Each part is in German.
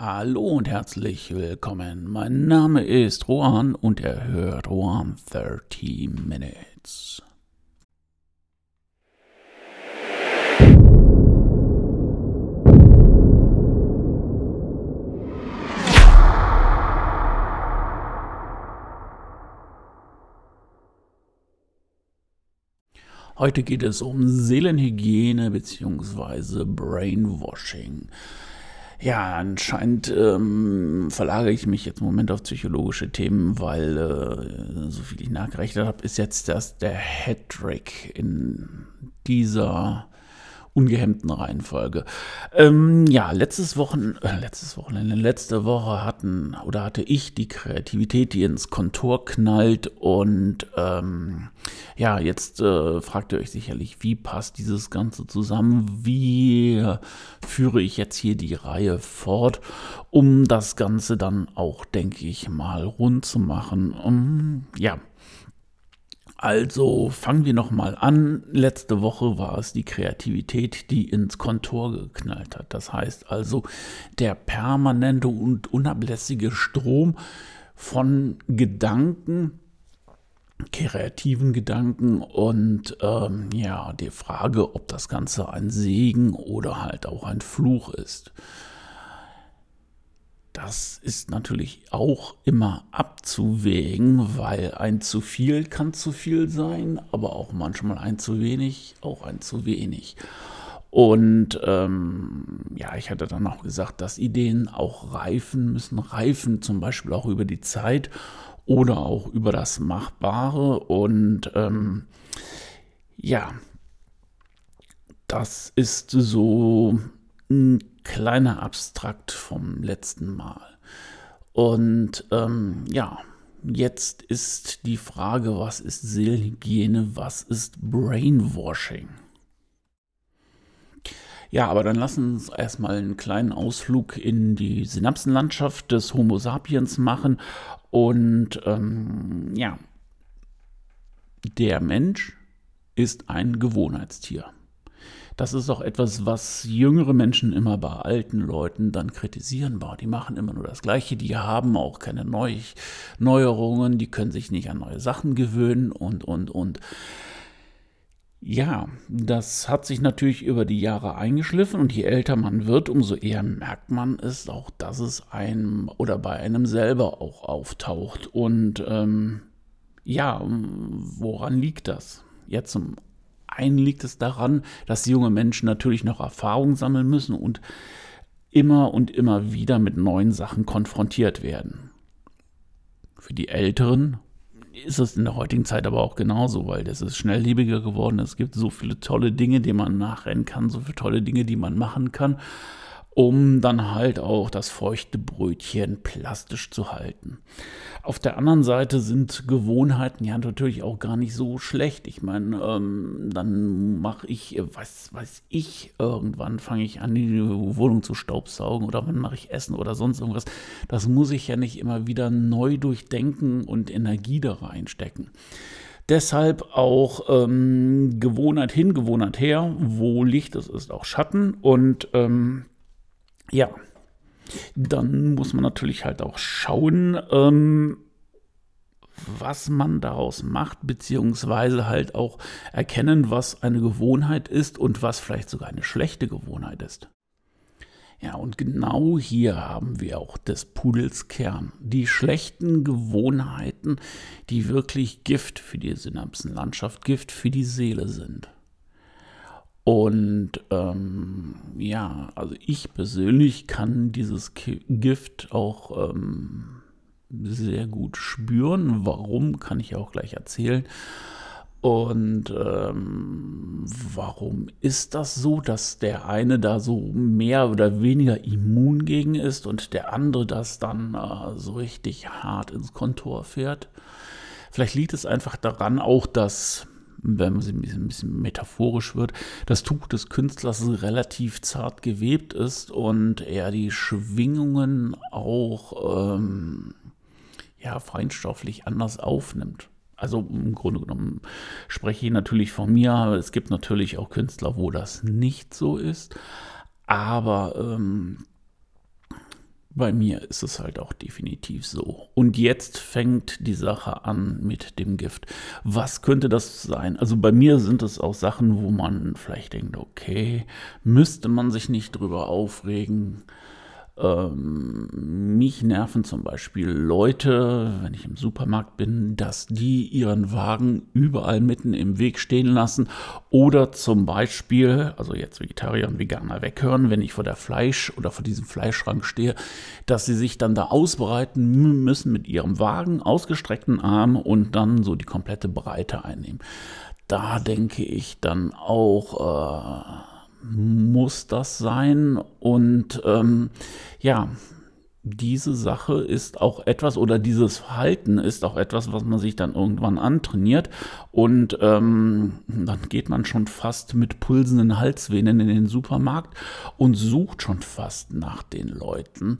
Hallo und herzlich willkommen. Mein Name ist Rohan und er hört Rohan 30 Minutes. Heute geht es um Seelenhygiene bzw. Brainwashing. Ja, anscheinend ähm, verlagere ich mich jetzt im Moment auf psychologische Themen, weil, äh, so viel ich nachgerechnet habe, ist jetzt das der Hattrick in dieser ungehemmten Reihenfolge. Ähm, ja, letztes Wochen, äh, letztes Wochenende, letzte Woche hatten oder hatte ich die Kreativität, die ins Kontor knallt und ähm, ja, jetzt äh, fragt ihr euch sicherlich, wie passt dieses Ganze zusammen? Wie führe ich jetzt hier die Reihe fort, um das Ganze dann auch, denke ich mal, rund zu machen? Um, ja, also fangen wir nochmal an. Letzte Woche war es die Kreativität, die ins Kontor geknallt hat. Das heißt also der permanente und unablässige Strom von Gedanken, kreativen Gedanken und ähm, ja, die Frage, ob das Ganze ein Segen oder halt auch ein Fluch ist. Das ist natürlich auch immer abzuwägen, weil ein zu viel kann zu viel sein, aber auch manchmal ein zu wenig, auch ein zu wenig. Und ähm, ja, ich hatte dann auch gesagt, dass Ideen auch reifen müssen, reifen zum Beispiel auch über die Zeit oder auch über das Machbare. Und ähm, ja, das ist so ein kleiner Abstrakt vom letzten Mal. Und ähm, ja, jetzt ist die Frage, was ist Seelenhygiene, was ist Brainwashing? Ja, aber dann lassen wir uns erstmal einen kleinen Ausflug in die Synapsenlandschaft des Homo sapiens machen. Und ähm, ja, der Mensch ist ein Gewohnheitstier. Das ist auch etwas, was jüngere Menschen immer bei alten Leuten dann kritisieren. Boah, die machen immer nur das Gleiche, die haben auch keine Neu Neuerungen, die können sich nicht an neue Sachen gewöhnen und, und, und. Ja, das hat sich natürlich über die Jahre eingeschliffen und je älter man wird, umso eher merkt man es auch, dass es einem oder bei einem selber auch auftaucht. Und ähm, ja, woran liegt das? Jetzt zum einen liegt es daran, dass junge Menschen natürlich noch Erfahrung sammeln müssen und immer und immer wieder mit neuen Sachen konfrontiert werden. Für die Älteren ist es in der heutigen Zeit aber auch genauso, weil es ist schnelllebiger geworden. Es gibt so viele tolle Dinge, die man nachrennen kann, so viele tolle Dinge, die man machen kann um dann halt auch das feuchte Brötchen plastisch zu halten. Auf der anderen Seite sind Gewohnheiten ja natürlich auch gar nicht so schlecht. Ich meine, ähm, dann mache ich, was weiß ich, irgendwann fange ich an, die Wohnung zu staubsaugen oder wann mache ich Essen oder sonst irgendwas. Das muss ich ja nicht immer wieder neu durchdenken und Energie da reinstecken. Deshalb auch ähm, Gewohnheit hin, Gewohnheit her. Wo Licht ist, ist auch Schatten. Und ähm, ja, dann muss man natürlich halt auch schauen, ähm, was man daraus macht, beziehungsweise halt auch erkennen, was eine Gewohnheit ist und was vielleicht sogar eine schlechte Gewohnheit ist. Ja, und genau hier haben wir auch des Pudels Kern. Die schlechten Gewohnheiten, die wirklich Gift für die Synapsenlandschaft, Gift für die Seele sind. Und ähm, ja, also ich persönlich kann dieses Gift auch ähm, sehr gut spüren. Warum, kann ich auch gleich erzählen. Und ähm, warum ist das so, dass der eine da so mehr oder weniger immun gegen ist und der andere das dann äh, so richtig hart ins Kontor fährt? Vielleicht liegt es einfach daran auch, dass wenn man ein bisschen, metaphorisch wird, das Tuch des Künstlers relativ zart gewebt ist und er die Schwingungen auch ähm, ja, feinstofflich anders aufnimmt. Also im Grunde genommen spreche ich natürlich von mir. Es gibt natürlich auch Künstler, wo das nicht so ist. Aber ähm, bei mir ist es halt auch definitiv so. Und jetzt fängt die Sache an mit dem Gift. Was könnte das sein? Also bei mir sind es auch Sachen, wo man vielleicht denkt, okay, müsste man sich nicht drüber aufregen. Ähm, mich nerven zum Beispiel Leute, wenn ich im Supermarkt bin, dass die ihren Wagen überall mitten im Weg stehen lassen oder zum Beispiel, also jetzt Vegetarier und Veganer weghören, wenn ich vor der Fleisch oder vor diesem Fleischschrank stehe, dass sie sich dann da ausbreiten müssen mit ihrem Wagen, ausgestreckten Arm und dann so die komplette Breite einnehmen. Da denke ich dann auch, äh, muss das sein? Und ähm, ja, diese Sache ist auch etwas oder dieses Verhalten ist auch etwas, was man sich dann irgendwann antrainiert und ähm, dann geht man schon fast mit pulsenden Halsvenen in den Supermarkt und sucht schon fast nach den Leuten,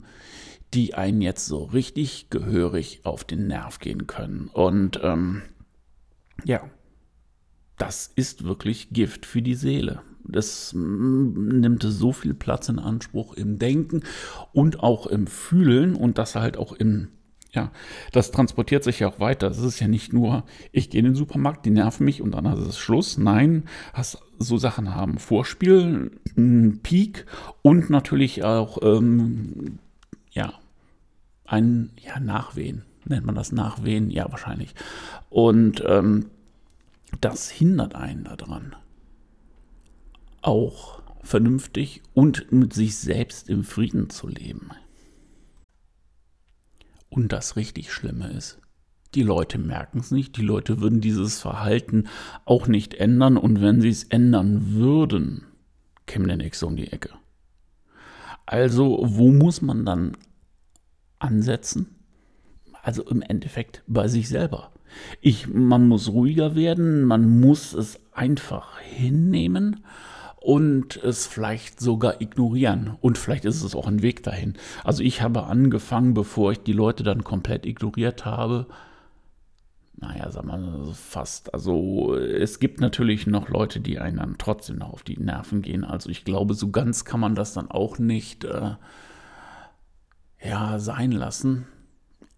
die einen jetzt so richtig gehörig auf den Nerv gehen können. Und ähm, ja, das ist wirklich Gift für die Seele. Das nimmt so viel Platz in Anspruch im Denken und auch im Fühlen und das halt auch im, ja, das transportiert sich ja auch weiter. Es ist ja nicht nur, ich gehe in den Supermarkt, die nerven mich und dann ist es Schluss. Nein, hast, so Sachen haben Vorspiel, Peak und natürlich auch, ähm, ja, ein ja, Nachwehen. Nennt man das Nachwehen? Ja, wahrscheinlich. Und ähm, das hindert einen daran, auch vernünftig und mit sich selbst im Frieden zu leben. Und das richtig Schlimme ist, die Leute merken es nicht, die Leute würden dieses Verhalten auch nicht ändern und wenn sie es ändern würden, käme der nächste um die Ecke. Also, wo muss man dann ansetzen? Also im Endeffekt bei sich selber. Ich, man muss ruhiger werden, man muss es einfach hinnehmen und es vielleicht sogar ignorieren. Und vielleicht ist es auch ein Weg dahin. Also ich habe angefangen, bevor ich die Leute dann komplett ignoriert habe, naja, sag mal, fast. Also es gibt natürlich noch Leute, die einen dann trotzdem noch auf die Nerven gehen. Also ich glaube, so ganz kann man das dann auch nicht äh, ja, sein lassen.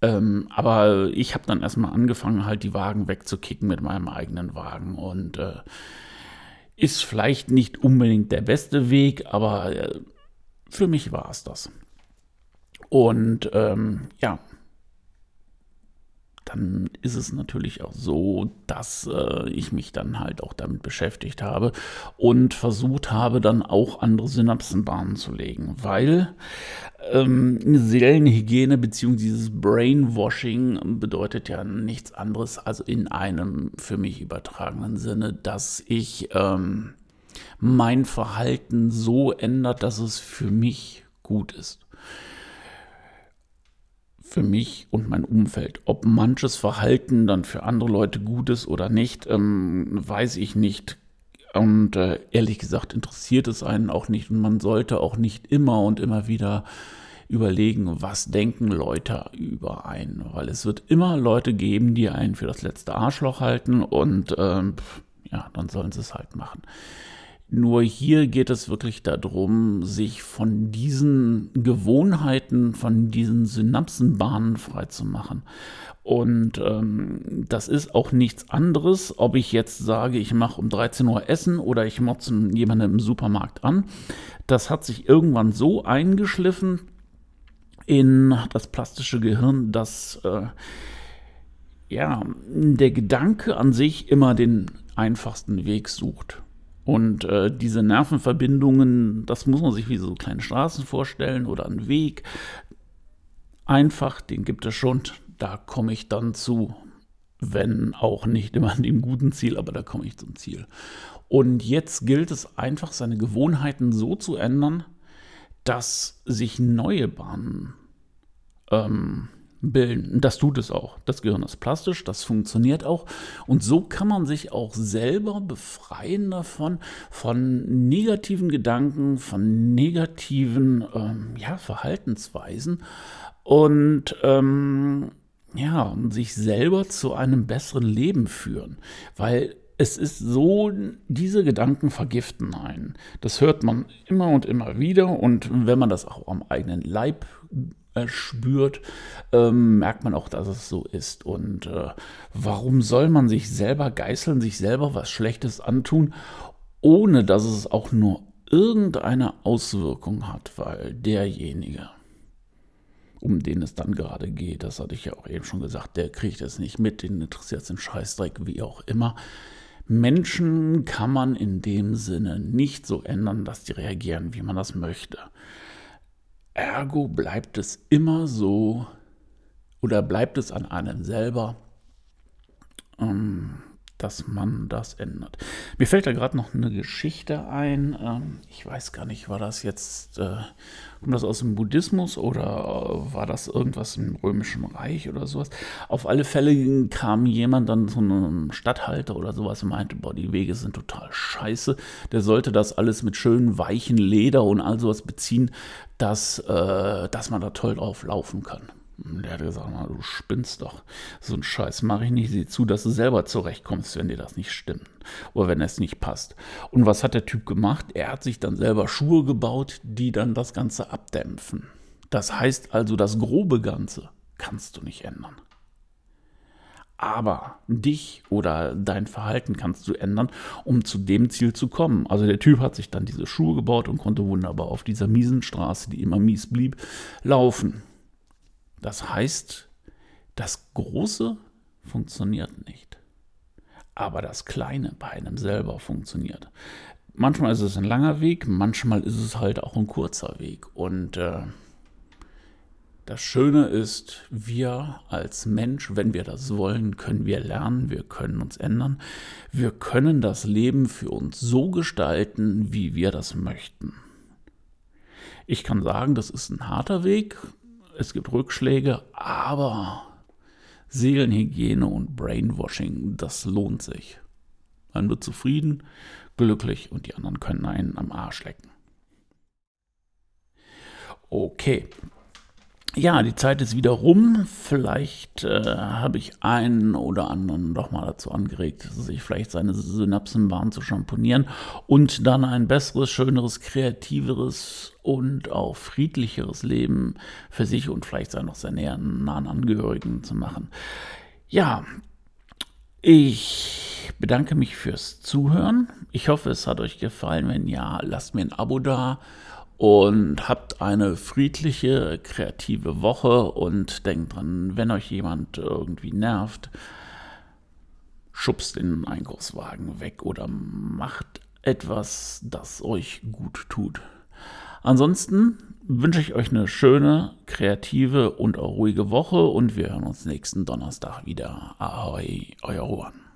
Ähm, aber ich habe dann erstmal angefangen, halt die Wagen wegzukicken mit meinem eigenen Wagen. Und äh, ist vielleicht nicht unbedingt der beste Weg, aber äh, für mich war es das. Und ähm, ja, dann ist es natürlich auch so, dass äh, ich mich dann halt auch damit beschäftigt habe und versucht habe, dann auch andere Synapsenbahnen zu legen, weil ähm, Seelenhygiene bzw. dieses Brainwashing bedeutet ja nichts anderes, also in einem für mich übertragenen Sinne, dass ich ähm, mein Verhalten so ändert, dass es für mich gut ist für mich und mein Umfeld. Ob manches Verhalten dann für andere Leute gut ist oder nicht, ähm, weiß ich nicht. Und äh, ehrlich gesagt interessiert es einen auch nicht. Und man sollte auch nicht immer und immer wieder überlegen, was denken Leute über einen. Weil es wird immer Leute geben, die einen für das letzte Arschloch halten und ähm, ja, dann sollen sie es halt machen. Nur hier geht es wirklich darum, sich von diesen Gewohnheiten, von diesen Synapsenbahnen freizumachen. Und ähm, das ist auch nichts anderes, ob ich jetzt sage, ich mache um 13 Uhr Essen oder ich motze jemanden im Supermarkt an. Das hat sich irgendwann so eingeschliffen in das plastische Gehirn, dass äh, ja, der Gedanke an sich immer den einfachsten Weg sucht. Und äh, diese Nervenverbindungen, das muss man sich wie so kleine Straßen vorstellen oder einen Weg. Einfach, den gibt es schon. Da komme ich dann zu, wenn auch nicht immer an dem guten Ziel, aber da komme ich zum Ziel. Und jetzt gilt es einfach, seine Gewohnheiten so zu ändern, dass sich neue Bahnen ähm, bilden. Das tut es auch. Das Gehirn ist plastisch, das funktioniert auch. Und so kann man sich auch selber befreien davon, von negativen Gedanken, von negativen ähm, ja, Verhaltensweisen und ähm, ja, sich selber zu einem besseren Leben führen. Weil es ist so, diese Gedanken vergiften einen. Das hört man immer und immer wieder und wenn man das auch am eigenen Leib äh, spürt, ähm, merkt man auch, dass es so ist. Und äh, warum soll man sich selber geißeln, sich selber was Schlechtes antun, ohne dass es auch nur irgendeine Auswirkung hat, weil derjenige, um den es dann gerade geht, das hatte ich ja auch eben schon gesagt, der kriegt es nicht mit, den interessiert es den Scheißdreck, wie auch immer. Menschen kann man in dem Sinne nicht so ändern, dass die reagieren, wie man das möchte. Ergo bleibt es immer so oder bleibt es an einem selber, ähm, dass man das ändert. Mir fällt da gerade noch eine Geschichte ein. Ähm, ich weiß gar nicht, war das jetzt, äh, kommt das aus dem Buddhismus oder äh, war das irgendwas im Römischen Reich oder sowas? Auf alle Fälle kam jemand dann zu einem Stadthalter oder sowas und meinte, boah, die Wege sind total scheiße. Der sollte das alles mit schönen weichen Leder und all sowas beziehen, dass, äh, dass man da toll drauf laufen kann. Der hat gesagt, du spinnst doch. So ein Scheiß mache ich nicht. Sieh zu, dass du selber zurechtkommst, wenn dir das nicht stimmt. Oder wenn es nicht passt. Und was hat der Typ gemacht? Er hat sich dann selber Schuhe gebaut, die dann das Ganze abdämpfen. Das heißt also, das grobe Ganze kannst du nicht ändern. Aber dich oder dein Verhalten kannst du ändern, um zu dem Ziel zu kommen. Also der Typ hat sich dann diese Schuhe gebaut und konnte wunderbar auf dieser miesen Straße, die immer mies blieb, laufen. Das heißt, das Große funktioniert nicht. Aber das Kleine bei einem selber funktioniert. Manchmal ist es ein langer Weg, manchmal ist es halt auch ein kurzer Weg. Und äh, das Schöne ist, wir als Mensch, wenn wir das wollen, können wir lernen, wir können uns ändern. Wir können das Leben für uns so gestalten, wie wir das möchten. Ich kann sagen, das ist ein harter Weg, es gibt Rückschläge, aber Seelenhygiene und Brainwashing, das lohnt sich. Man wird zufrieden, glücklich und die anderen können einen am Arsch lecken. Okay, ja, die Zeit ist wieder rum. Vielleicht äh, habe ich einen oder anderen doch mal dazu angeregt, sich vielleicht seine Synapsenbahn zu schamponieren und dann ein besseres, schöneres, kreativeres und auch friedlicheres Leben für sich und vielleicht auch noch seine nahen Angehörigen zu machen. Ja, ich bedanke mich fürs Zuhören. Ich hoffe, es hat euch gefallen. Wenn ja, lasst mir ein Abo da und habt eine friedliche, kreative Woche und denkt dran, wenn euch jemand irgendwie nervt, schubst den Einkaufswagen weg oder macht etwas, das euch gut tut. Ansonsten wünsche ich euch eine schöne, kreative und auch ruhige Woche und wir hören uns nächsten Donnerstag wieder. Ahoi, euer Juan.